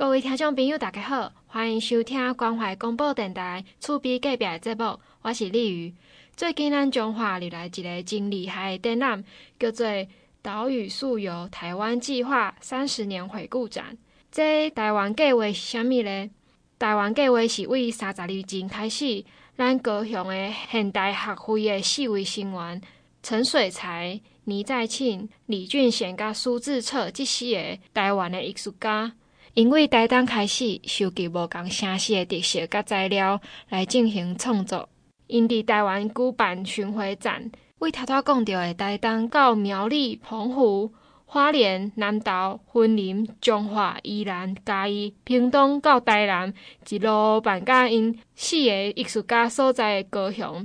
各位听众朋友，大家好，欢迎收听关怀广播电台厝边隔壁的节目，我是丽瑜。最近咱中华入来一个真厉害的展览，叫做《岛屿溯游台湾计划三十年回顾展》。这台湾计划是虾米呢？台湾计划是为三十二年开始，咱高雄的现代学会的四位成员陈水财、倪再庆、李俊贤、甲苏志策这四个台湾的艺术家。因为台东开始收集无同城市的特色甲材料来进行创作，因伫台湾举办巡回展，为头头讲到的台东到苗栗、澎湖、花莲、南投、云林、彰化、宜兰、嘉义、屏东到台南，一路办甲因四个艺术家所在的高雄。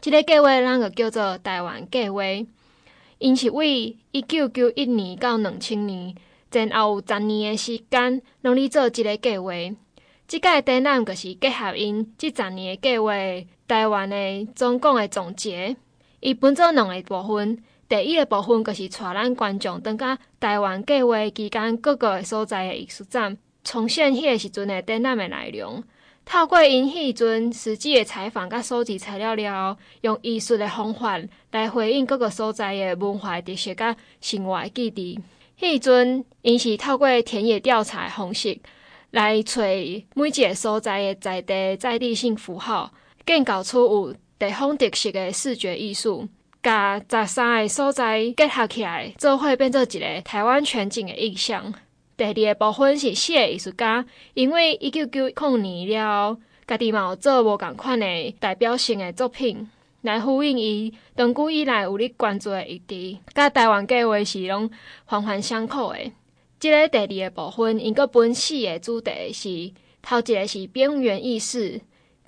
这个计划咱个叫做台湾计划，因是为一九九一年到两千年。前后有十年的时间，拢咧做即个计划。即个展览就是结合因即十年的计划，台湾的总共的总结。伊分做两个部分，第一个部分就是带咱观众登甲台湾计划期间各个所在的艺术展，重现迄个时阵的展览的内容。透过因迄阵实际的采访甲收集材料了后，用艺术的方法来回应各个所在的文化特色甲生活的记忆。迄阵，因是透过田野调查的方式来找每一个所在的在地在地性符号，建构出有地方特色的视觉艺术，甲十三个所在结合起来，做会变做一个台湾全景的意象。第二个部分是四个艺术家，因为一九九零年了，家己嘛有做无共款的代表性的作品。来呼应伊长久以来有咧关注的议题，甲台湾计划是拢环环相扣的。即、这个第二个部分，因阁分四个主题是：头一个是边缘意识，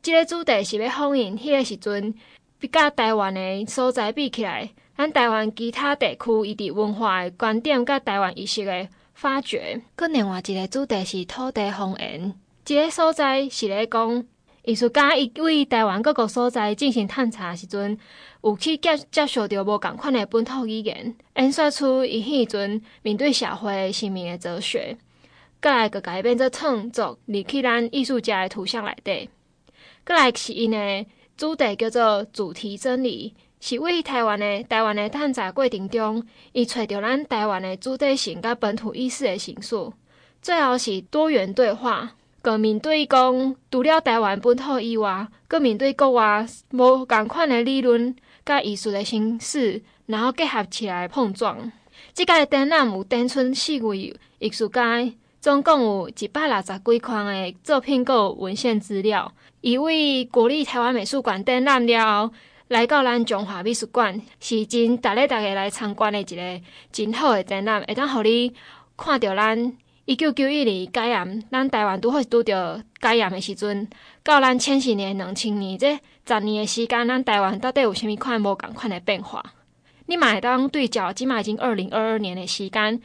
即、这个主题是要呼应迄个时阵，比甲台湾的所在比起来，咱台湾其他地区伊伫文化的观点，甲台湾意识的发掘。佮另外一个主题是土地方言，即、这个所在是咧讲。艺术家伊为台湾各个所在进行探查时阵，有去接接受到无共款的本土语言，演说出伊迄阵面对社会生命的哲学，阁来阁改变做创作入去咱艺术家的图像内底。阁来是因的主题叫做主题真理，是为台湾的台湾的探查过程中，伊找到咱台湾的主体性甲本土意识的形塑。最后是多元对话。个面对讲，除了台湾本土以外，个面对国外无共款的理论甲艺术的形式，然后结合起来碰撞。即个展览有展出四位艺术家，总共有一百六十几款的作品，阁有文献资料。伊为国立台湾美术馆展览了后，来到咱中华美术馆，是真值得大家来参观的一个真好的展览，会当互你看到咱。一九九一年解严，咱台湾拄好拄着解严的时阵，到咱千禧年、两千年这十年的时间，咱台湾到底有啥物款无共款的变化？你嘛会当对照，即马已经二零二二年的时间，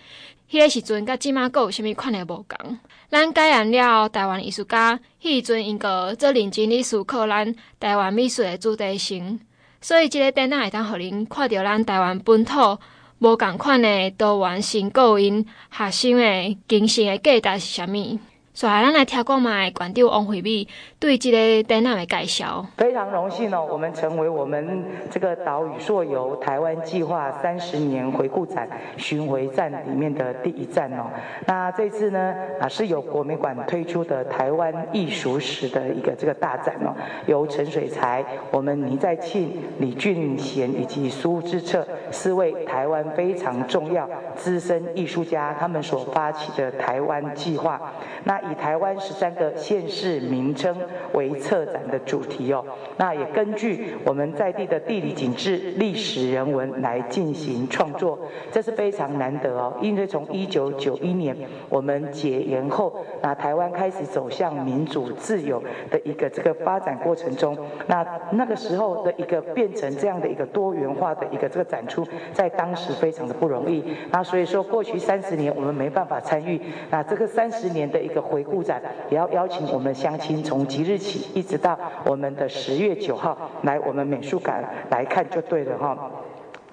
迄个时阵甲即马阁有啥物款的无共？咱解严了后，台湾艺术家迄时阵应该做认真咧思考咱台湾美术的主题性，所以即个展览会当互恁看到咱台湾本土。无共款的多元性，个因学生诶精神诶价值是啥物？所以，咱来听讲嘛，馆长王惠美对这个展览的介绍。非常荣幸哦，我们成为我们这个岛屿溯游台湾计划三十年回顾展巡回站里面的第一站哦。那这次呢啊，是由国美馆推出的台湾艺术史的一个这个大展哦，由陈水才、我们倪在庆、李俊贤以及苏智彻四位台湾非常重要资深艺术家他们所发起的台湾计划。那以台湾十三个县市名称为策展的主题哦，那也根据我们在地的地理景致、历史人文来进行创作，这是非常难得哦。因为从一九九一年我们解严后，那台湾开始走向民主自由的一个这个发展过程中，那那个时候的一个变成这样的一个多元化的一个这个展出，在当时非常的不容易。那所以说过去三十年我们没办法参与，那这个三十年的一个。回顾展也要邀请我们乡亲从即日起一直到我们的十月九号来我们美术馆来看就对了哈。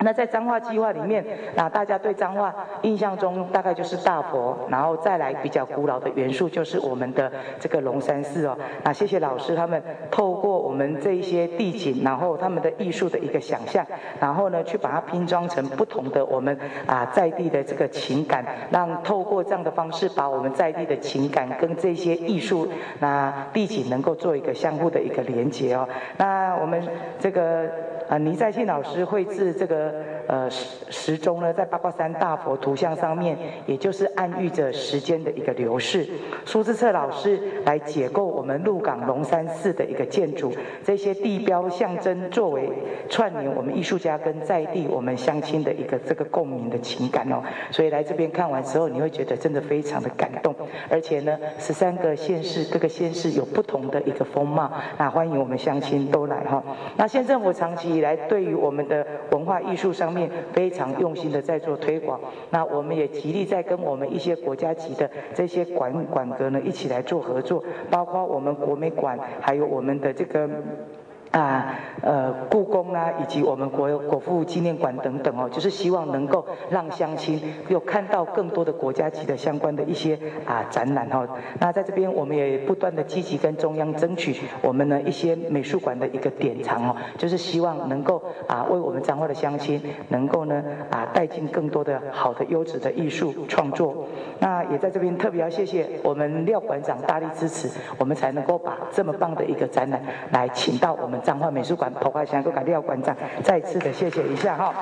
那在彰化计划里面，那大家对彰化印象中大概就是大佛，然后再来比较古老的元素就是我们的这个龙山寺哦。那谢谢老师他们透过我们这一些地景，然后他们的艺术的一个想象，然后呢去把它拼装成不同的我们啊在地的这个情感，让透过这样的方式把我们在地的情感跟这些艺术那地景能够做一个相互的一个连接哦。那我们这个。啊，倪在庆老师绘制这个呃时钟呢，在八卦山大佛图像上面，也就是暗喻着时间的一个流逝。苏志策老师来解构我们鹿港龙山寺的一个建筑，这些地标象征作为串联我们艺术家跟在地我们乡亲的一个这个共鸣的情感哦。所以来这边看完之后，你会觉得真的非常的感动。而且呢，十三个县市，各个县市有不同的一个风貌，那欢迎我们乡亲都来哈。那县政府长期以来对于我们的文化艺术上面非常用心的在做推广，那我们也极力在跟我们一些国家级的这些管管阁呢一起来做合作，包括我们国美馆，还有我们的这个。啊，呃，故宫啊，以及我们国国父纪念馆等等哦，就是希望能够让乡亲有看到更多的国家级的相关的一些啊展览哈。那在这边，我们也不断的积极跟中央争取我们呢一些美术馆的一个典藏哦，就是希望能够啊为我们彰化的乡亲能够呢啊带进更多的好的优质的艺术创作。那也在这边特别要谢谢我们廖馆长大力支持，我们才能够把这么棒的一个展览来请到我们。彰化美术馆，头块想都改廖馆长，再次的谢谢一下哈。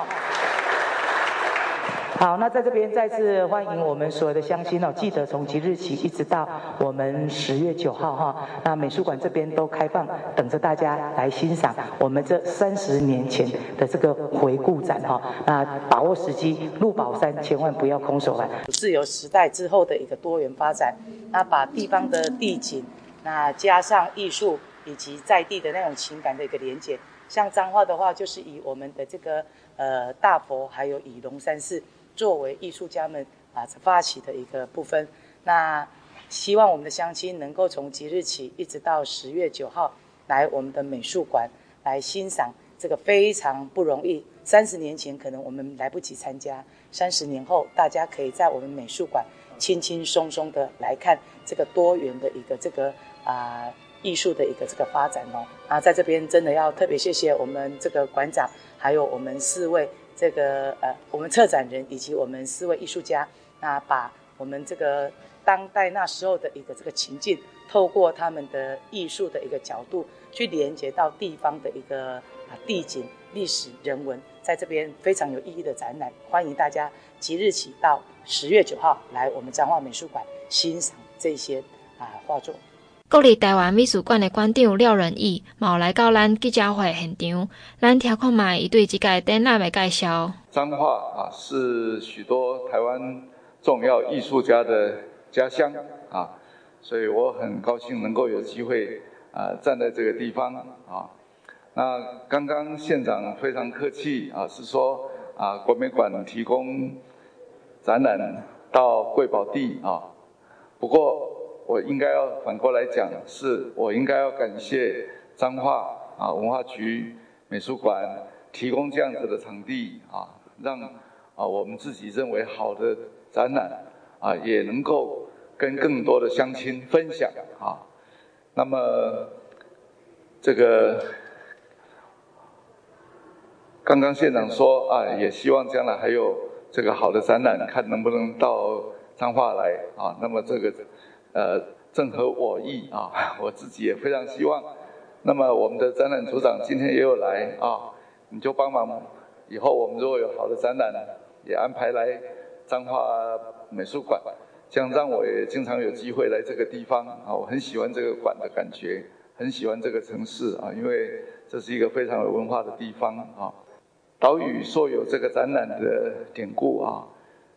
好，那在这边再次欢迎我们所有的乡亲哦，记得从即日起一直到我们十月九号哈，那美术馆这边都开放，等着大家来欣赏我们这三十年前的这个回顾展哈。那把握时机，入宝山千万不要空手来。自由时代之后的一个多元发展，那把地方的地景，那加上艺术。以及在地的那种情感的一个连接，像彰化的话，就是以我们的这个呃大佛，还有以龙山寺作为艺术家们啊发起的一个部分。那希望我们的乡亲能够从即日起一直到十月九号来我们的美术馆来欣赏这个非常不容易。三十年前可能我们来不及参加，三十年后大家可以在我们美术馆轻轻松松的来看这个多元的一个这个啊。艺术的一个这个发展哦，啊，在这边真的要特别谢谢我们这个馆长，还有我们四位这个呃我们策展人以及我们四位艺术家，那把我们这个当代那时候的一个这个情境，透过他们的艺术的一个角度，去连接到地方的一个啊地景、历史、人文，在这边非常有意义的展览，欢迎大家即日起到十月九号来我们彰化美术馆欣赏这些啊画作。国立台湾美术馆的馆长廖仁义，嘛有来到咱记者会现场，咱听看卖伊对这个展览的介绍。彰化啊，是许多台湾重要艺术家的家乡啊，所以我很高兴能够有机会啊站在这个地方啊。那刚刚县长非常客气啊，是说啊国美馆提供展览到贵宝地啊，不过。我应该要反过来讲，是我应该要感谢彰化啊文化局美术馆提供这样子的场地啊，让啊我们自己认为好的展览啊也能够跟更多的乡亲分享啊。那么这个刚刚县长说啊，也希望将来还有这个好的展览，看能不能到彰化来啊。那么这个。呃，正合我意啊，我自己也非常希望。那么我们的展览组长今天也有来啊，你就帮忙。以后我们如果有好的展览，也安排来彰化美术馆，这样让我也经常有机会来这个地方啊。我很喜欢这个馆的感觉，很喜欢这个城市啊，因为这是一个非常有文化的地方啊。岛屿说有这个展览的典故啊，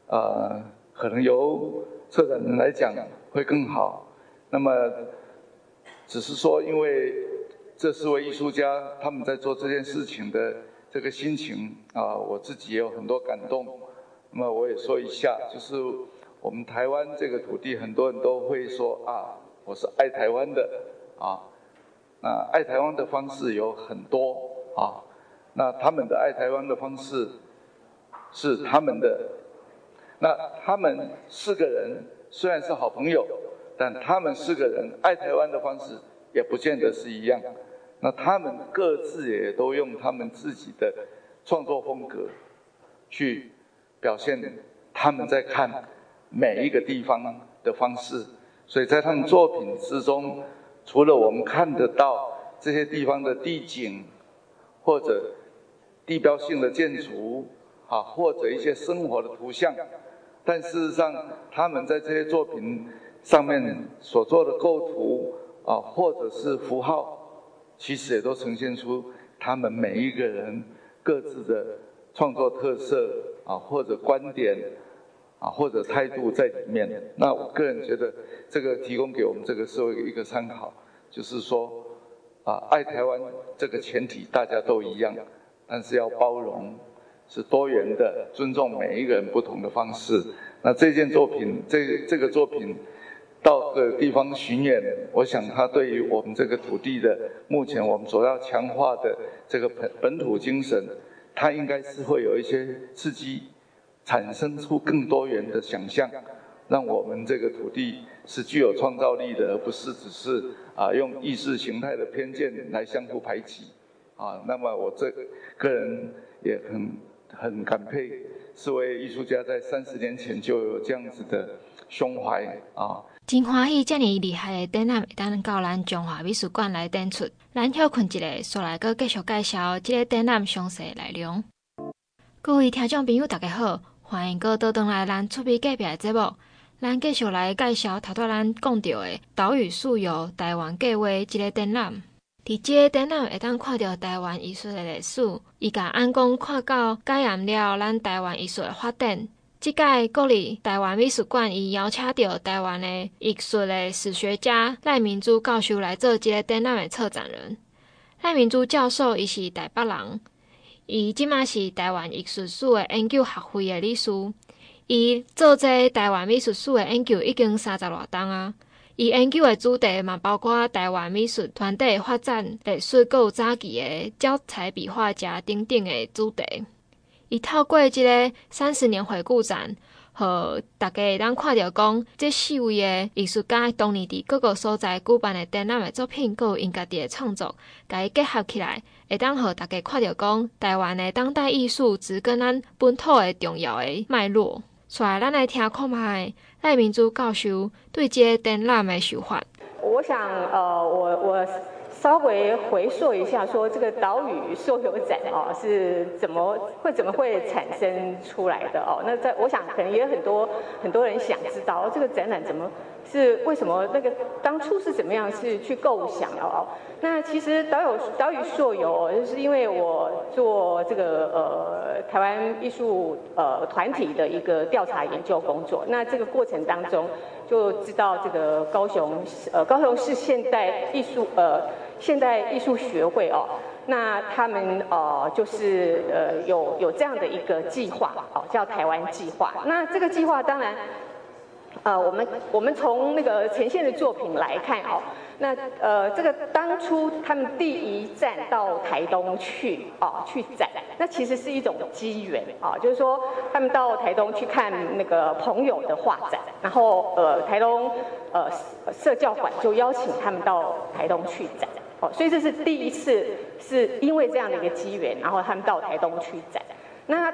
呃，可能由策展人来讲。会更好。那么，只是说，因为这四位艺术家他们在做这件事情的这个心情啊，我自己也有很多感动。那么我也说一下，就是我们台湾这个土地，很多人都会说啊，我是爱台湾的啊。那爱台湾的方式有很多啊。那他们的爱台湾的方式是他们的。那他们四个人虽然是好朋友，但他们四个人爱台湾的方式也不见得是一样。那他们各自也都用他们自己的创作风格去表现他们在看每一个地方的方式。所以在他们作品之中，除了我们看得到这些地方的地景，或者地标性的建筑，啊，或者一些生活的图像，但事实上，他们在这些作品上面所做的构图，啊，或者是符号，其实也都呈现出他们每一个人各自的创作特色，啊，或者观点。啊，或者态度在里面。那我个人觉得，这个提供给我们这个社会一个参考，就是说，啊，爱台湾这个前提大家都一样，但是要包容，是多元的，尊重每一个人不同的方式。那这件作品，这这个作品到各个地方巡演，我想它对于我们这个土地的目前我们所要强化的这个本本土精神，它应该是会有一些刺激。产生出更多元的想象，让我们这个土地是具有创造力的，而不是只是啊用意识形态的偏见来相互排挤啊。那么我这个人也很很感佩四位艺术家在三十年前就有这样子的胸怀啊。真欢喜这么厉害的展览会当到咱中华美术馆来展出，咱休困一下，再来个继续介绍这个展览详细内容。各位听众朋友，大家好。欢迎阁倒转来咱出边隔壁的节目，咱继续来介绍头拄咱讲到的岛屿素游台湾计划这个展览。伫这个展览会当看到台湾艺术的历史，伊甲安公看到感染了咱台湾艺术的发展。即届国立台湾美术馆伊邀请到台湾的艺术的史学家赖明珠教授来做这个展览的策展人。赖明珠教授伊是台北人。伊即马是台湾艺术史的研究学会的理事，伊做这台湾美术史的研究已经三十偌年啊。伊研究诶主题嘛，包括台湾美术团体发展历史，阁有早期的教材笔画家等等的主题。伊透过即个三十年回顾展，和大家会当看到讲，这四位的艺术家当年伫各个所在举办的展览的作品，阁有因家己的创作，甲伊结合起来。会当互大家看到讲，台湾的当代艺术只跟咱本土的重要的脉络。所以，咱来听看卖赖明珠教授对这个展览的想法。我想，呃，我我稍微回溯一下，说这个岛屿塑游展哦，是怎么会怎么会产生出来的哦？那在我想，可能也有很多很多人想知道，这个展览怎么？是为什么那个当初是怎么样是去构想哦？那其实岛有岛屿溯游，就是因为我做这个呃台湾艺术呃团体的一个调查研究工作。那这个过程当中就知道这个高雄呃高雄市现代艺术呃现代艺术学会哦，那他们哦就是呃有有这样的一个计划哦，叫台湾计划。那这个计划当然。呃，我们我们从那个呈现的作品来看哦，那呃，这个当初他们第一站到台东去哦，去展，那其实是一种机缘啊，就是说他们到台东去看那个朋友的画展，然后呃，台东呃社教馆就邀请他们到台东去展哦，所以这是第一次是因为这样的一个机缘，然后他们到台东去展。那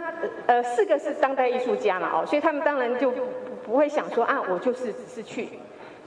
呃四个是当代艺术家嘛哦，所以他们当然就。不会想说啊，我就是只是去，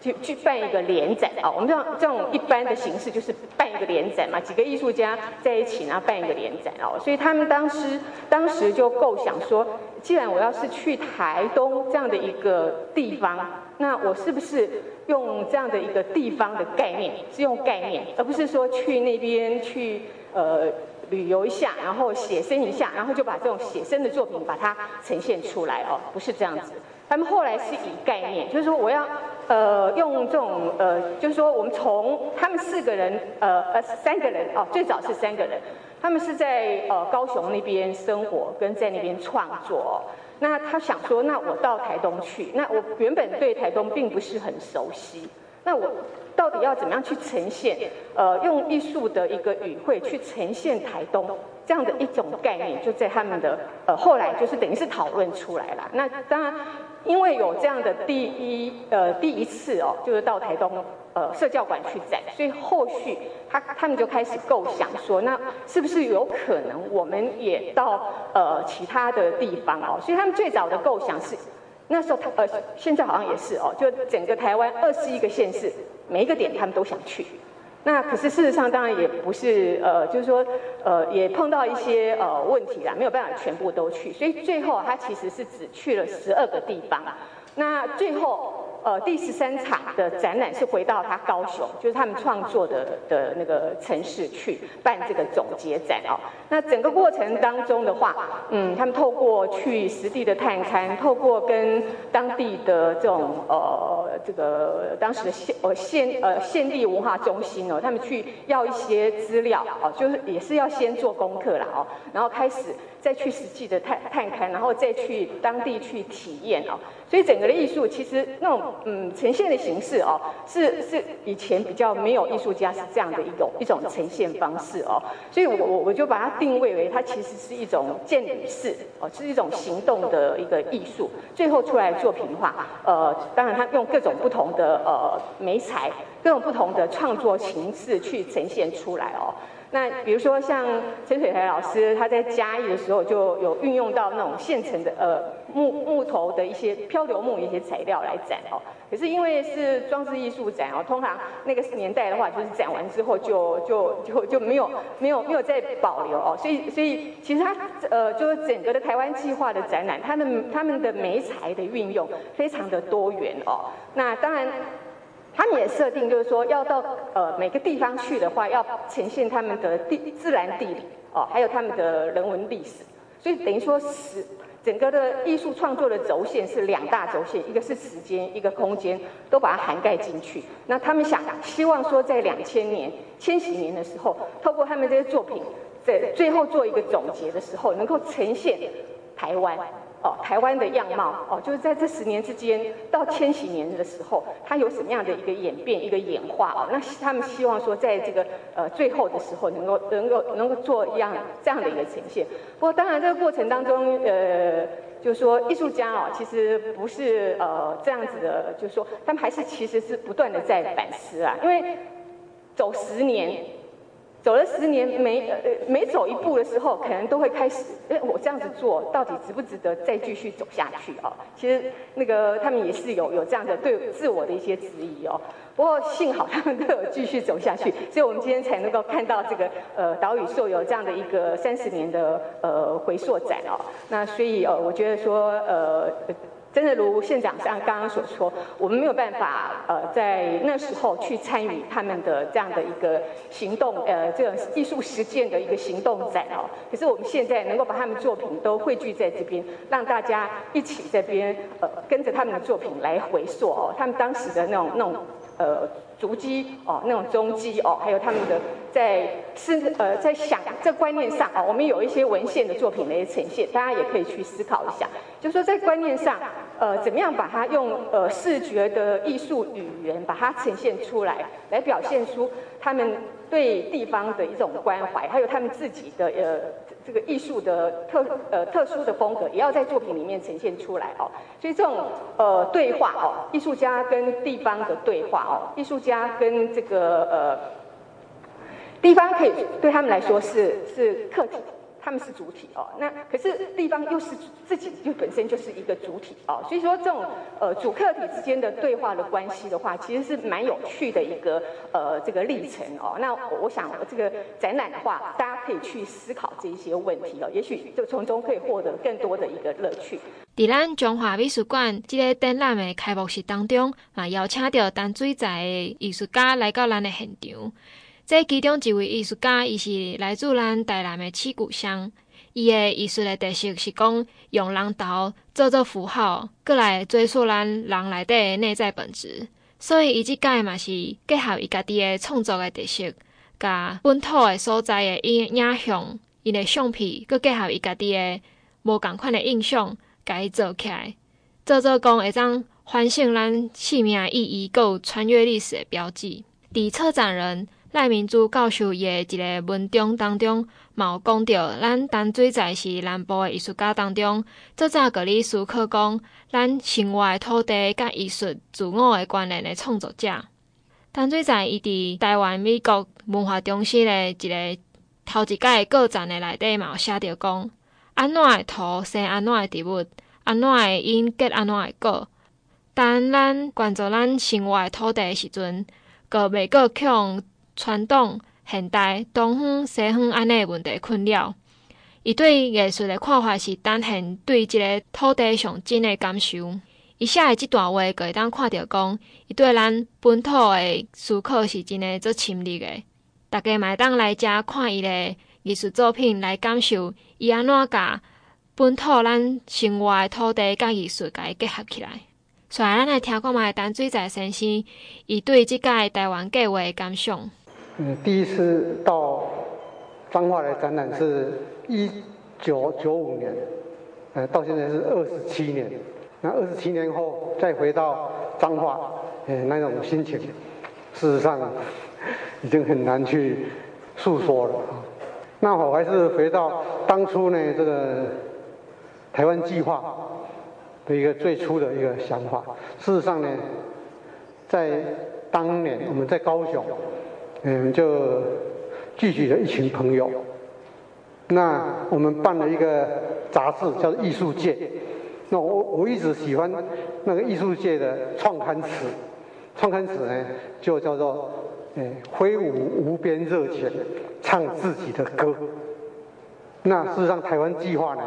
去去办一个联展啊。我们这样这种一般的形式就是办一个联展嘛，几个艺术家在一起，然后办一个联展哦。所以他们当时当时就构想说，既然我要是去台东这样的一个地方，那我是不是用这样的一个地方的概念，是用概念，而不是说去那边去呃旅游一下，然后写生一下，然后就把这种写生的作品把它呈现出来哦，不是这样子。他们后来是以概念，就是说我要呃用这种呃，就是说我们从他们四个人呃呃三个人哦，最早是三个人，他们是在呃高雄那边生活跟在那边创作。那他想说，那我到台东去，那我原本对台东并不是很熟悉，那我到底要怎么样去呈现？呃，用艺术的一个语汇去呈现台东这样的一种概念，就在他们的呃后来就是等于是讨论出来了。那当然，因为有这样的第一呃第一次哦，就是到台东呃社教馆去展，所以后续他他们就开始构想说，那是不是有可能我们也到呃其他的地方哦？所以他们最早的构想是，那时候他呃现在好像也是哦，就整个台湾二十一个县市，每一个点他们都想去。那可是事实上，当然也不是呃，就是说呃，也碰到一些呃问题啦，没有办法全部都去，所以最后他其实是只去了十二个地方。那最后。呃，第十三场的展览是回到他高雄，就是他们创作的的那个城市去办这个总结展哦。那整个过程当中的话，嗯，他们透过去实地的探勘，透过跟当地的这种呃这个当时的县呃县呃县立文化中心哦，他们去要一些资料哦，就是也是要先做功课啦哦，然后开始再去实际的探探勘，然后再去当地去体验哦。所以整个的艺术其实那种嗯呈现的形式哦，是是以前比较没有艺术家是这样的一种一种呈现方式哦，所以我我我就把它定位为它其实是一种渐履式哦，是一种行动的一个艺术，最后出来作品的话，呃，当然它用各种不同的呃媒材，各种不同的创作形式去呈现出来哦。那比如说像陈水台老师，他在嘉义的时候就有运用到那种现成的呃木木头的一些漂流木一些材料来展哦。可是因为是装置艺术展哦，通常那个年代的话，就是展完之后就就就就没有没有没有再保留哦。所以所以其实它呃就是整个的台湾计划的展览，它的他们的媒材的运用非常的多元哦。那当然。他们也设定，就是说要到呃每个地方去的话，要呈现他们的地自然地理哦，还有他们的人文历史，所以等于说是整个的艺术创作的轴线是两大轴线，一个是时间，一个空间，都把它涵盖进去。那他们想希望说，在两千年、千禧年的时候，透过他们这些作品，在最后做一个总结的时候，能够呈现台湾。哦，台湾的样貌哦，就是在这十年之间到千禧年的时候，它有什么样的一个演变、一个演化哦？那他们希望说，在这个呃最后的时候能，能够能够能够做一样这样的一个呈现。不过当然这个过程当中，呃，就是说艺术家哦，其实不是呃这样子的，就是说他们还是其实是不断的在反思啊，因为走十年。走了十年，每呃每走一步的时候，可能都会开始，哎，我这样子做到底值不值得再继续走下去哦？其实那个他们也是有有这样的对自我的一些质疑哦。不过幸好他们都有继续走下去，所以我们今天才能够看到这个呃岛屿塑油这样的一个三十年的呃回溯展哦。那所以呃，我觉得说呃。真的如县长像刚刚所说，我们没有办法呃在那时候去参与他们的这样的一个行动呃这种艺术实践的一个行动展哦。可是我们现在能够把他们作品都汇聚在这边，让大家一起这边呃跟着他们的作品来回溯哦，他们当时的那种那种呃足迹哦，那种踪迹哦，还有他们的在是呃在想这观念上哦，我们有一些文献的作品来呈现，大家也可以去思考一下，就是说在观念上。呃，怎么样把它用呃视觉的艺术语言把它呈现出来，来表现出他们对地方的一种关怀，还有他们自己的呃这个艺术的特呃特殊的风格，也要在作品里面呈现出来哦。所以这种呃对话哦，艺术家跟地方的对话哦，艺术家跟这个呃地方可以对他们来说是是客体。他们是主体哦，那可是地方又是自己就本身就是一个主体哦，所以说这种呃主客体之间的对话的关系的话，其实是蛮有趣的一个呃这个历程哦。那我想这个展览的话，大家可以去思考这一些问题哦，也许就从中可以获得更多的一个乐趣。在咱中华美术馆这个展览的开幕式当中，啊邀请到淡水在的艺术家来到咱的现场。这其中一位艺术家，伊是来自咱台南的七股乡。伊的艺术的特色是讲用人头做做符号，过来追溯咱人内底的内在本质。所以伊即届嘛是结合伊家己的创作的特色，甲本土的所在的影影像，伊的相片，佮结合伊家己的无共款的印象，甲伊做起来，做做讲会当唤醒咱生命意义，佮有穿越历史的标记。伫策展人。赖明珠教授伊的一个文章当中，嘛有讲到，咱淡水在是南部的艺术家当中，最早个咧思考讲，咱生活的土地甲艺术自我的关联的创作者。淡水在伊伫台湾美国文化中心的一个头一届个展的内底嘛有写着讲，安怎的土生安怎的植物，安怎的因结安怎的果。当咱关注咱生活的土地的时阵，阁袂阁去用传统、现代、东方、西方安尼问题困扰。伊对艺术的看法是单现对即个土地上真的感受。伊写的即段话，阁会当看着讲，伊对咱本土的思考是真诶足深入的。大家嘛会当来遮看伊的艺术作品，来感受伊安怎甲本土咱生活的土地甲艺术甲伊结合起来。所以咱来听看觅陈水在先生，伊对即届台湾计划的感想。嗯，第一次到彰化来展览是一九九五年，呃，到现在是二十七年。那二十七年后再回到彰化，呃，那种心情，事实上已经很难去诉说了。那我还是回到当初呢，这个台湾计划的一个最初的一个想法。事实上呢，在当年我们在高雄，嗯，就聚集了一群朋友。那我们办了一个杂志，叫做《艺术界》。那我我一直喜欢那个艺术界的创刊词，创刊词呢就叫做“诶挥舞无边热情，唱自己的歌”。那事实上台湾计划呢，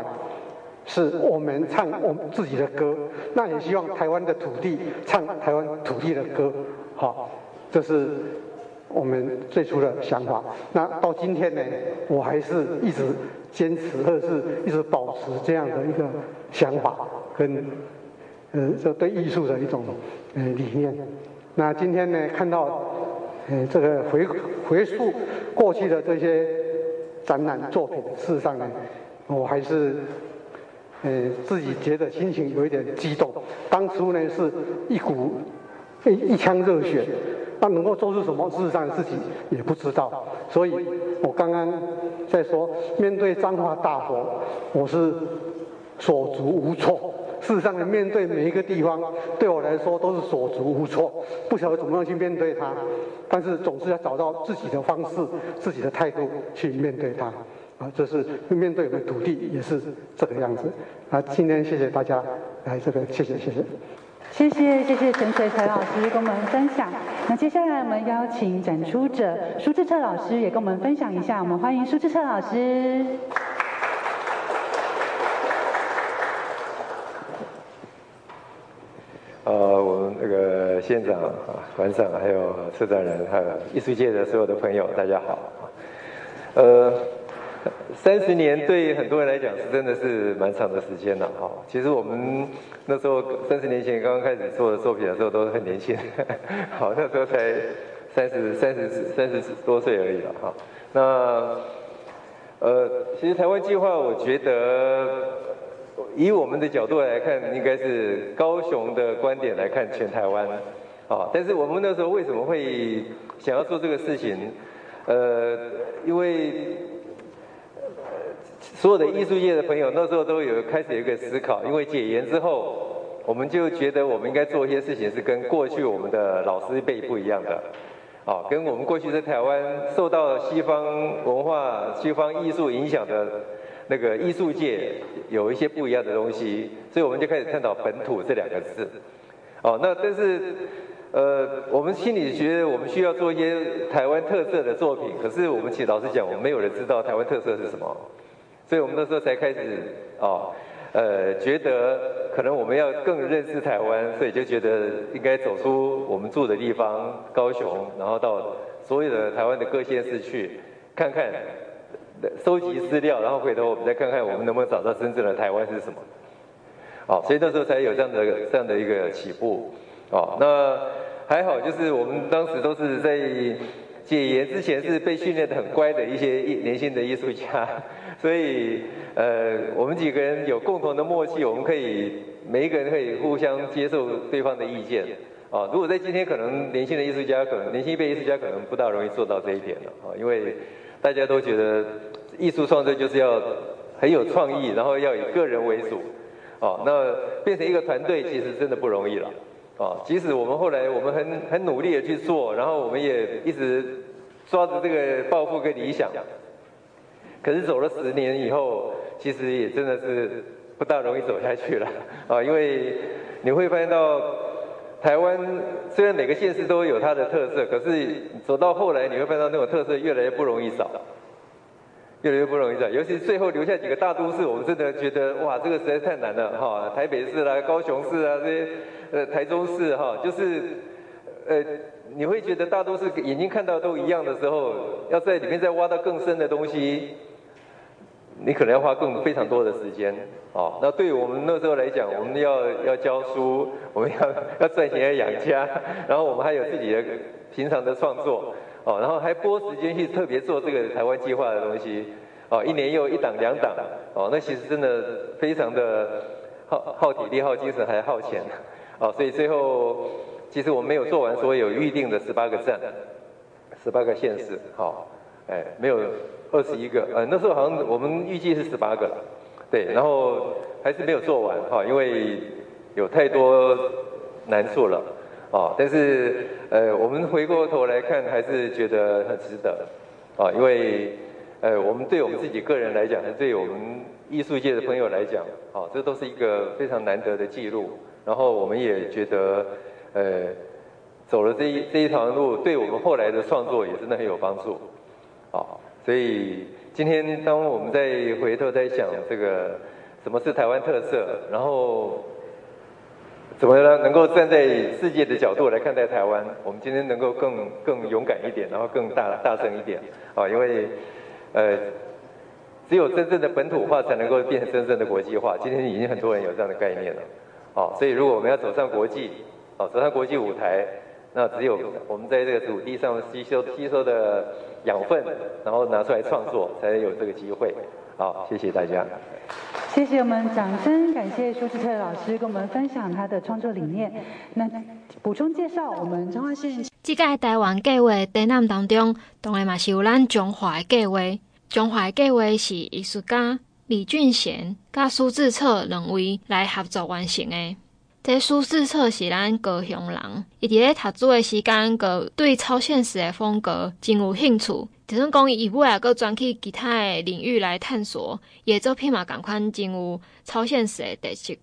是我们唱我们自己的歌，那也希望台湾的土地唱台湾土地的歌，好，这是我们最初的想法。那到今天呢，我还是一直坚持，或者是一直保持这样的一个想法。跟，呃，这对艺术的一种，呃，理念。那今天呢，看到，呃，这个回回溯过去的这些展览作品，事实上呢，我还是，呃，自己觉得心情有一点激动。当初呢，是一股一一腔热血，他能够做出什么，事实上自己也不知道。所以我刚刚在说，面对彰化大火，我是手足无措。事实上，面对每一个地方，对我来说都是手足无措，不晓得怎么样去面对它。但是总是要找到自己的方式、自己的态度去面对它。啊，这是面对我们土地也是这个样子。啊，今天谢谢大家来这个，谢谢谢谢。谢谢谢谢陈水才老师跟我们分享。那接下来我们邀请展出者苏智彻老师也跟我们分享一下。我们欢迎苏智彻老师。呃，我们那个县长啊、馆长，还有策展人，还有艺术界的所有的朋友，大家好。呃，三十年对很多人来讲是真的是蛮长的时间了哈。其实我们那时候三十年前刚刚开始做的作品的时候，都是很年轻，好，那时候才三十三十三十多岁而已了哈。那呃，其实台湾计划，我觉得。以我们的角度来看，应该是高雄的观点来看全台湾，啊，但是我们那时候为什么会想要做这个事情？呃，因为所有的艺术界的朋友那时候都有开始有一个思考，因为解严之后，我们就觉得我们应该做一些事情是跟过去我们的老师辈不一样的，啊，跟我们过去在台湾受到西方文化、西方艺术影响的。那个艺术界有一些不一样的东西，所以我们就开始探讨“本土”这两个字。哦，那但是，呃，我们心里觉得我们需要做一些台湾特色的作品，可是我们其实老实讲，我们没有人知道台湾特色是什么，所以我们那时候才开始，哦，呃，觉得可能我们要更认识台湾，所以就觉得应该走出我们住的地方高雄，然后到所有的台湾的各县市去看看。收集资料，然后回头我们再看看我们能不能找到真正的台湾是什么。好，所以那时候才有这样的这样的一个起步。哦，那还好，就是我们当时都是在解严之前是被训练得很乖的一些年轻的艺术家，所以呃，我们几个人有共同的默契，我们可以每一个人可以互相接受对方的意见。啊，如果在今天，可能年轻的艺术家，可能年轻一辈艺术家，可能不大容易做到这一点了啊，因为大家都觉得艺术创作就是要很有创意，然后要以个人为主，啊，那变成一个团队，其实真的不容易了，啊，即使我们后来我们很很努力的去做，然后我们也一直抓着这个抱负跟理想，可是走了十年以后，其实也真的是不大容易走下去了，啊，因为你会发现到。台湾虽然每个县市都有它的特色，可是走到后来，你会发现到那种特色越来越不容易找，越来越不容易找。尤其最后留下几个大都市，我们真的觉得哇，这个实在太难了哈！台北市啦、高雄市啊这些，呃，台中市哈，就是，呃，你会觉得大都市眼睛看到都一样的时候，要在里面再挖到更深的东西。你可能要花更非常多的时间，哦，那对于我们那时候来讲，我们要要教书，我们要要赚钱要养家，然后我们还有自己的平常的创作，哦，然后还拨时间去特别做这个台湾计划的东西，哦，一年又一档两档，哦，那其实真的非常的耗耗体力、耗精神还耗钱，哦，所以最后其实我们没有做完所有预定的十八个站，十八个县市，好、哦，哎，没有。二十一个，呃，那时候好像我们预计是十八个了，对，然后还是没有做完哈，因为有太多难处了，哦，但是呃，我们回过头来看，还是觉得很值得，啊，因为呃，我们对我们自己个人来讲，对我们艺术界的朋友来讲，啊，这都是一个非常难得的记录，然后我们也觉得，呃，走了这一这一条路，对我们后来的创作也真的很有帮助，啊。所以今天当我们再回头再想这个什么是台湾特色，然后怎么呢能够站在世界的角度来看待台湾，我们今天能够更更勇敢一点，然后更大大声一点啊，因为呃只有真正的本土化才能够变成真正的国际化。今天已经很多人有这样的概念了，啊，所以如果我们要走上国际，啊，走上国际舞台。那只有我们在这个土地上吸收吸收的养分，然后拿出来创作，才有这个机会。好，谢谢大家。谢谢我们，掌声感谢舒志特老师跟我们分享他的创作理念。那补充介绍，我们彰化县这个台湾计划展览当中，当然嘛是有咱中华的计划。中华的计划是艺术家李俊贤甲苏志策两位来合作完成的。这苏智策是咱高雄人，伊伫咧读书诶时间，个对超现实诶风格真有兴趣。就算讲伊尾啊，个转去其他诶领域来探索，伊诶作品嘛，共款真有超现实诶特色。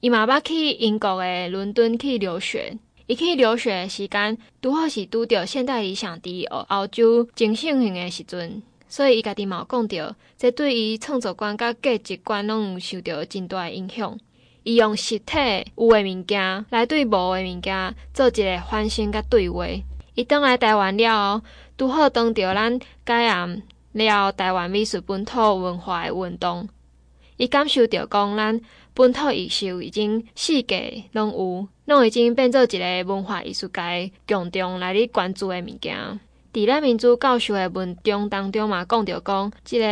伊嘛捌去英国诶伦敦去留学，伊去留学诶时间，拄好是拄着现代理想伫欧洲真盛行诶时阵，所以伊家己嘛有讲着，这对伊创作观甲价值观拢有受到真大诶影响。伊用实体有诶物件来对无诶物件做一个翻新甲对话。伊倒来台湾了后，拄好当着咱解严了台湾美术本土文化诶运动。伊感受着讲，咱本土艺术已经世界拢有，拢已经变做一个文化艺术界共同来咧关注诶物件。伫咱民主教授诶文章当中嘛，讲着讲，即个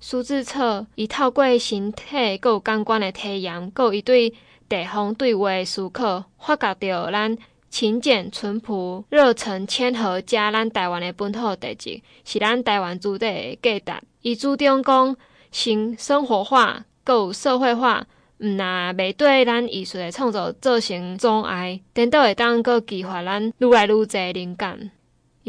苏智策伊透过身体，阁有感官诶体验，阁有伊对地方对话诶思考，发觉着咱勤俭、淳朴、热忱、谦和，加咱台湾诶本土特质，是咱台湾主体诶价值。伊主张讲，先生活化，阁有社会化，毋若袂对咱艺术诶创作造成阻碍，颠倒会当阁激发咱愈来愈侪灵感。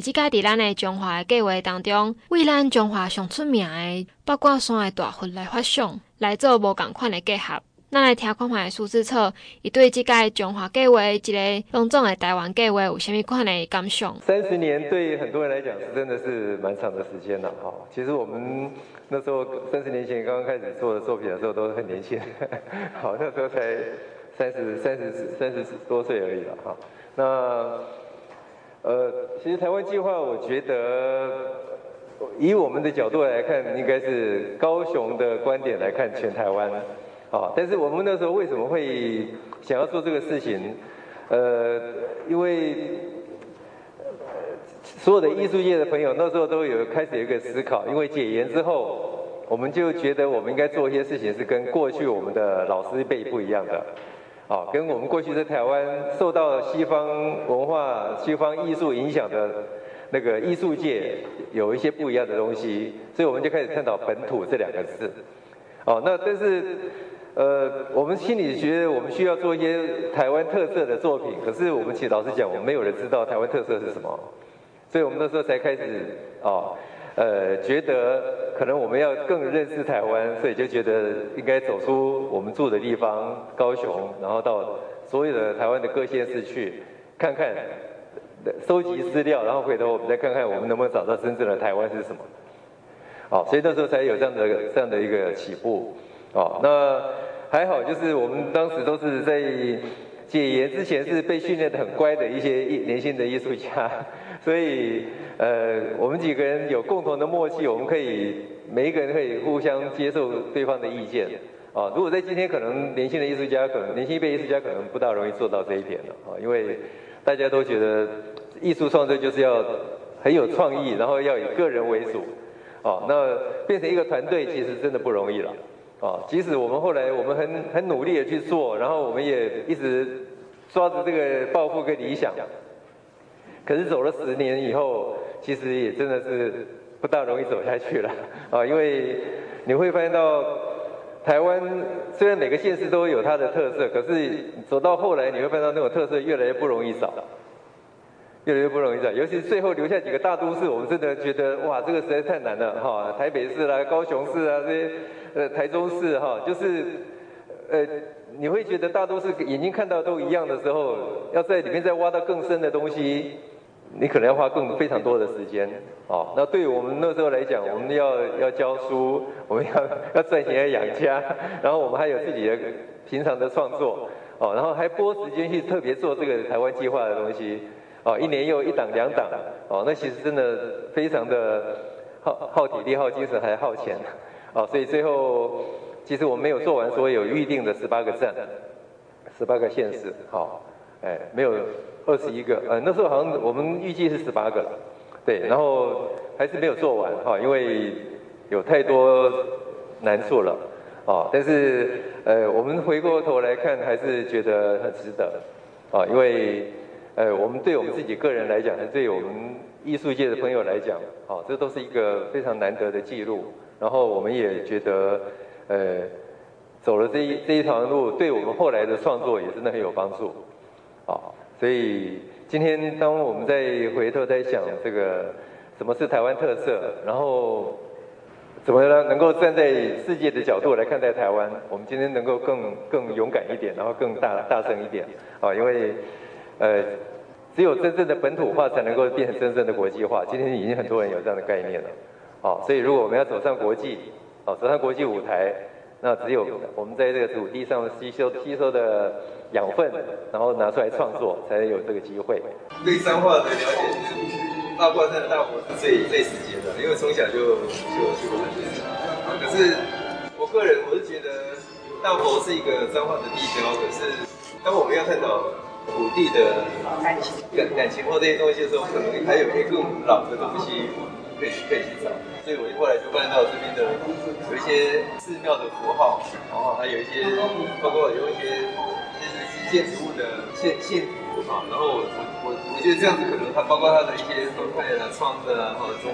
以及家伫咱的中华计划当中，为咱中华上出名的八卦山的大佛来发想，来做无共款的结合。咱来听看卖苏志策，伊对即个中华计划一个隆重的台湾计划有虾米款的感想？三十年对很多人来讲是真的是蛮长的时间了哈。其实我们那时候三十年前刚刚开始做的作品的时候，都是很年轻，好那时候才三十三十三十多岁而已了哈。那。呃，其实台湾计划，我觉得以我们的角度来看，应该是高雄的观点来看全台湾，啊，但是我们那时候为什么会想要做这个事情？呃，因为所有的艺术界的朋友那时候都有开始有一个思考，因为解严之后，我们就觉得我们应该做一些事情是跟过去我们的老师辈不一样的。哦，跟我们过去在台湾受到西方文化、西方艺术影响的那个艺术界有一些不一样的东西，所以我们就开始探讨本土这两个字。哦，那但是呃，我们心理学我们需要做一些台湾特色的作品，可是我们其实老实讲，我们没有人知道台湾特色是什么，所以我们那时候才开始哦。呃，觉得可能我们要更认识台湾，所以就觉得应该走出我们住的地方高雄，然后到所有的台湾的各县市去看看，收集资料，然后回头我们再看看我们能不能找到真正的台湾是什么。好，所以那时候才有这样的这样的一个起步。哦，那还好，就是我们当时都是在解严之前是被训练的很乖的一些年轻的艺术家。所以，呃，我们几个人有共同的默契，我们可以每一个人可以互相接受对方的意见。啊，如果在今天，可能年轻的艺术家，可能年轻一辈艺术家可能不大容易做到这一点了。啊，因为大家都觉得艺术创作就是要很有创意，然后要以个人为主。啊，那变成一个团队，其实真的不容易了。啊，即使我们后来我们很很努力的去做，然后我们也一直抓着这个抱负跟理想。可是走了十年以后，其实也真的是不大容易走下去了啊！因为你会发现到台湾虽然每个县市都有它的特色，可是走到后来你会发现到那种特色越来越不容易找，越来越不容易找。尤其是最后留下几个大都市，我们真的觉得哇，这个实在太难了哈！台北市啦、高雄市啊这些呃台中市哈，就是呃你会觉得大都市眼睛看到都一样的时候，要在里面再挖到更深的东西。你可能要花更非常多的时间，哦，那对于我们那时候来讲，我们要要教书，我们要要赚钱要养家，然后我们还有自己的平常的创作，哦，然后还拨时间去特别做这个台湾计划的东西，哦，一年又一档两档，哦，那其实真的非常的耗耗体力、耗精神还耗钱，哦，所以最后其实我们没有做完所有预定的十八个站，十八个县市，好，哎，没有。二十一个，呃，那时候好像我们预计是十八个了，对，然后还是没有做完哈，因为有太多难处了，啊，但是呃，我们回过头来看，还是觉得很值得，啊，因为呃，我们对我们自己个人来讲，还对我们艺术界的朋友来讲，啊，这都是一个非常难得的记录，然后我们也觉得，呃，走了这一这一条路，对我们后来的创作也真的很有帮助，啊。所以今天当我们再回头在想这个什么是台湾特色，然后怎么呢能够站在世界的角度来看待台湾，我们今天能够更更勇敢一点，然后更大大声一点啊，因为呃只有真正的本土化才能够变成真正的国际化。今天已经很多人有这样的概念了，啊，所以如果我们要走上国际，啊，走上国际舞台。那只有我们在这个土地上吸收吸收的养分，然后拿出来创作，才有这个机会。对彰化的了解，就是大观山的大佛是最最直接的，因为从小就就去过那边。可是我个人我是觉得大佛是一个彰化的地标，可是当我们要探讨土地的感情、感感情或这些东西的时候，可能还有一些更老的东西可以可以去找。所以我后来就看到这边的有一些寺庙的符号，然后还有一些包括有一些就是建筑物的线线图啊，然后我我我觉得这样子可能它包括它的一些分配啊、窗的啊，或者从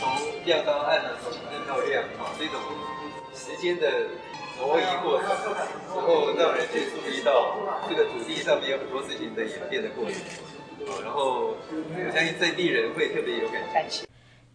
从亮到暗啊，从暗到亮啊，这种时间的挪移过程，然后让人去注意到这个土地上面有很多事情的演变的过程，然后我相信在地人会特别有感情。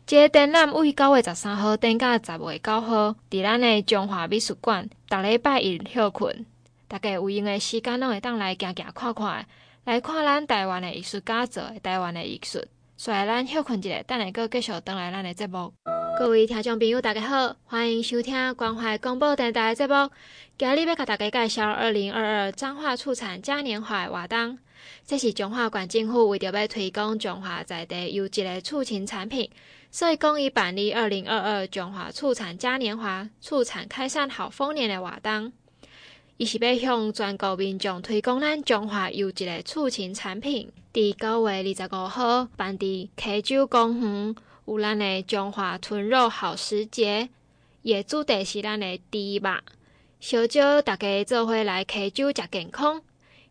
这个展览为九月十三号展到十月九号，伫咱的中华美术馆，逐礼拜一休困，大家有闲的时间拢会当来行行看看，来看咱台湾的艺术家做的台湾的艺术。所以咱休困一下，等下阁继续转来咱的节目。各位听众朋友，大家好，欢迎收听关怀广播电台的节目。今日要甲大家介绍二零二二彰化畜产嘉年华活动，这是中华县政府为着要推广中华在地优质的畜禽产品。所以，公益办理二零二二中华畜产嘉年华畜产开山好丰年的活动，伊是要向全国民众推广咱中华优质的畜禽产品。伫九月二十五号办伫溪洲公园，有咱的中华豚肉好食节，也主题是咱的猪肉，小招大家做伙来溪酒食健康。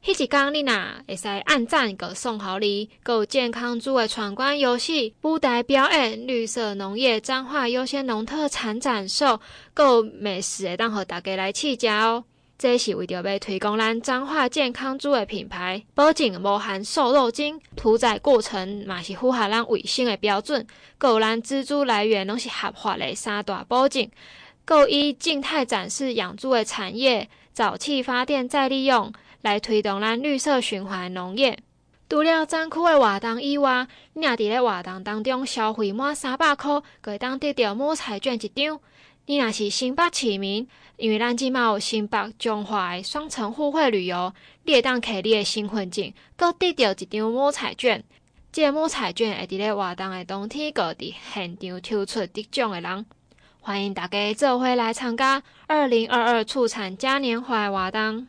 迄一天你若会使按赞，个送好礼，有健康猪的闯关游戏、舞台表演、绿色农业、彰化优先农特产展售，有美食会当互大家来试食哦。这是为着要推广咱彰化健康猪的品牌，保证无含瘦肉精，屠宰过程嘛是符合咱卫生的标准，有咱蜘蛛来源拢是合法的三大保证。够以静态展示养猪的产业、沼气发电再利用，来推动咱绿色循环农业。除了展区的活动以外，你若伫咧活动当中消费满三百块，可会当得到摸彩券一张。你若是新北市民，因为咱即马有新北彰化的双城互惠旅游，你会当摕你的身份证，阁得到一张摸彩券。这个摸彩券会伫咧活动的当天，阁伫现场抽出得奖的人。欢迎大家做伙来参加二零二二畜产嘉年华活动。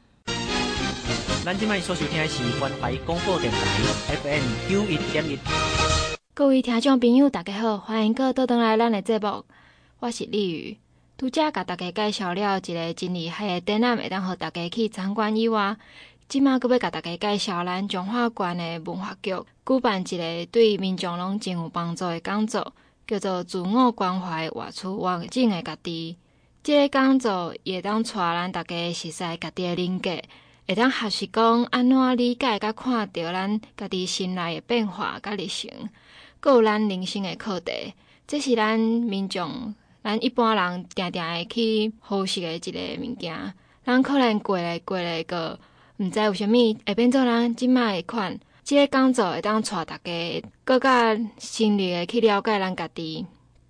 咱今麦所收听的是关怀广播电台 FM 九一点一。各位听众朋友，大家好，欢迎各位倒来咱的节目，我是丽宇。拄则甲大家介绍了一个真厉害的展览，会当互大家去参观以外，今麦阁要甲大家介绍咱彰化县的文化局举办一个对民众拢真有帮助的讲座。叫做自我关怀，活出完整的家己。这个讲座会当带咱大家熟悉家己的人格，会当学习讲安怎理解甲看着咱家己心内的变化甲历程，阁有咱人生的课题。这是咱民众、咱一般人定定会去学习的一个物件。咱可能过来过来个，毋知为虾米会变做咱即卖诶款。这个工作会当带大家更较深入的去了解咱家己。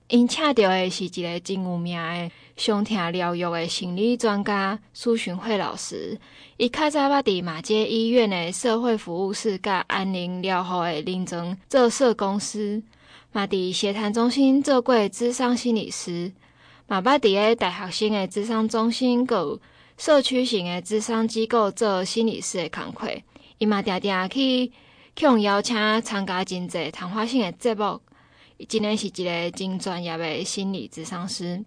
因请到的是一个真有名的伤痛疗愈的心理专家苏洵惠老师。伊较早捌伫马街医院的社会服务室甲安宁疗护的临床做社工师，嘛伫协谈中心做过智商心理师，嘛捌伫个大学生的智商中心，阁有社区型的智商机构做心理师的工作。伊嘛定定去。向邀请参加真济谈话性的节目，真诶是一个真专业的心理咨商师。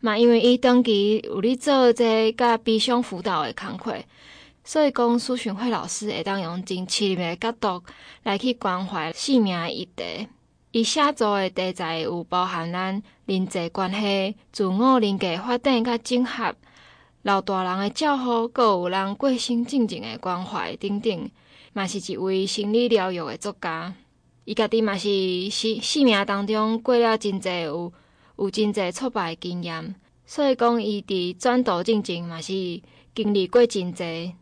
嘛，因为伊长期有咧做这甲悲伤辅导的工作，所以讲苏洵惠老师会当用真深入的角度来去关怀生命的议题。伊写作的题材有包含咱人际关系、自我人格发展甲整合、老大人诶照顾，阁有人过身静静诶关怀等等。嘛是一位心理疗愈诶作家，伊家己嘛是生生命当中过了真济有有真济挫败的经验，所以讲伊伫转读进前嘛是经历过真济，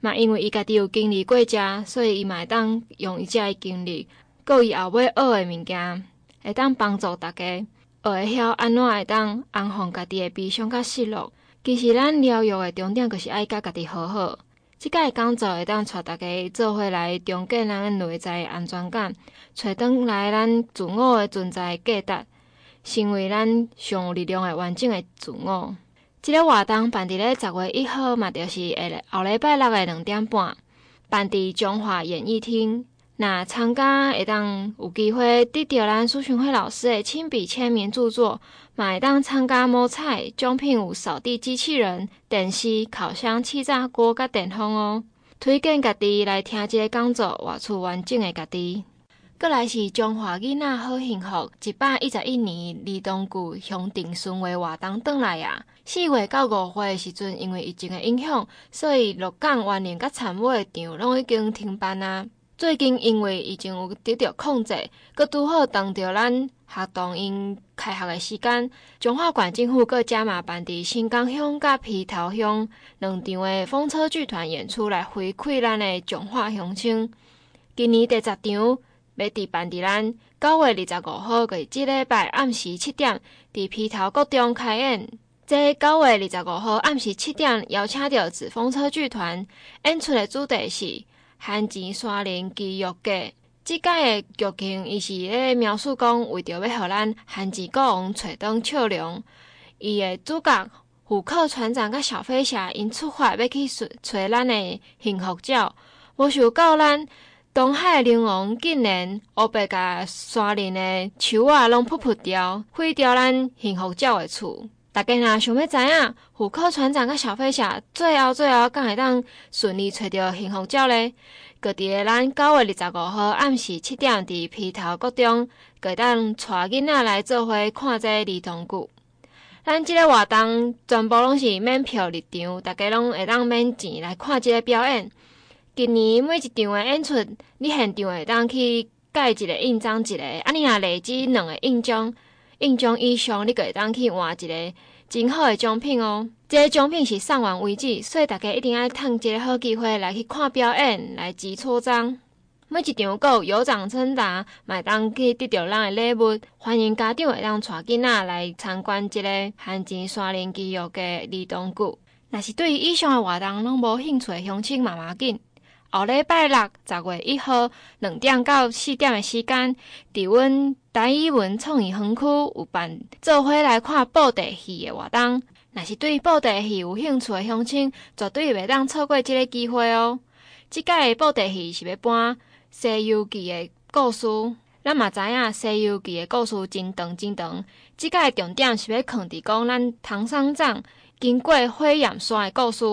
嘛因为伊家己有经历过遮，所以伊嘛会当用伊遮的经历，阁伊后尾学的物件，会当帮助大家学会晓安怎会当安放家己的悲伤甲失落。其实咱疗愈的重点，就是爱甲家己好好。即个工作会当带大家做伙来重建咱内在安全感，找回来咱自我的存在价值，成为咱上有力量的完整的自我。即、个活动办伫咧十月一号，嘛就是下后礼拜六的两点半，办伫中华演艺厅。那参加会当有机会得到咱苏洵惠老师的亲笔签名著作，嘛会当参加摸彩，奖品有扫地机器人、电视、烤箱、气炸锅甲电风哦。推荐家己来听这个讲座，活出完整的家己。过来是中华囡仔好幸福一百一十一年儿童剧乡镇巡回活动转来啊！四月到五月的时阵，因为疫情的影响，所以鹿港员林甲田尾的场拢已经停办啊。最近因为已经有得到控制，阁拄好当着咱学童因开学的时间，彰化县政府阁加码办伫新港乡甲皮头乡两场的风车剧团演出来回馈咱的彰化乡亲。今年第十场要伫办伫咱九月二十五号，个即礼拜暗时七点，伫皮头国中开演。这九月二十五号暗时七点，邀请到紫风车剧团演出的主题是。寒钱山林奇遇记，即个的剧情，伊是咧描述讲，为着要互咱寒钱国王找回笑容，伊的主角虎克船长甲小飞侠因出发要去寻找咱的幸福鸟，无想到咱东海龙王竟然乌白甲山林的树仔拢扑扑掉，毁掉咱幸福鸟的厝。大家若想要知影虎克船长甲小飞侠最后最后敢会当顺利找到幸福鸟呢？搁伫咱九月二十五号暗时七点伫埤头国中，搁当带囡仔来做伙看这儿童剧。咱即个活动全部拢是免票入场，大家拢会当免钱来看即个表演。今年每一场的演出，你现场会当去盖一个印章一个，啊，你若累积两个印章，印章以上，你就会当去换一个真好的奖品哦。这个奖品是送完为止，所以大家一定要趁这个好机会来去看表演，来集错章。每一场阁有有奖征答，买当去得到咱的礼物。欢迎家长会当带囡仔来参观这个寒钱山林肌肉嘅儿童剧。若是对于以上的活动拢无兴趣的乡亲，妈妈紧。后礼拜六十月一号两点到四点的时间，伫阮台语文创意园区有办做伙来看布袋戏的活动。若是对布袋戏有兴趣的乡亲，绝对袂当错过这个机会哦。即届的布袋戏是要搬《西游记》的故事，咱嘛知影《西游记》的故事真长真长。即届重点是要放伫讲咱唐三藏经过火焰山的故事。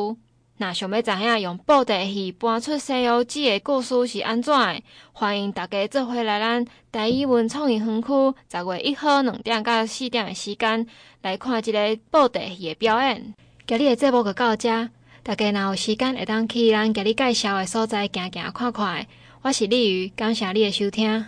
若想要知影用布袋戏搬出《西游记》的故事是安怎的，欢迎大家做伙来咱台语文创意园区十月一号两点到四点的时间来看这个布袋戏的表演。今日的节目就到这，大家若有时间会当去咱今日介绍的所在行行看看。我是李瑜，感谢你的收听。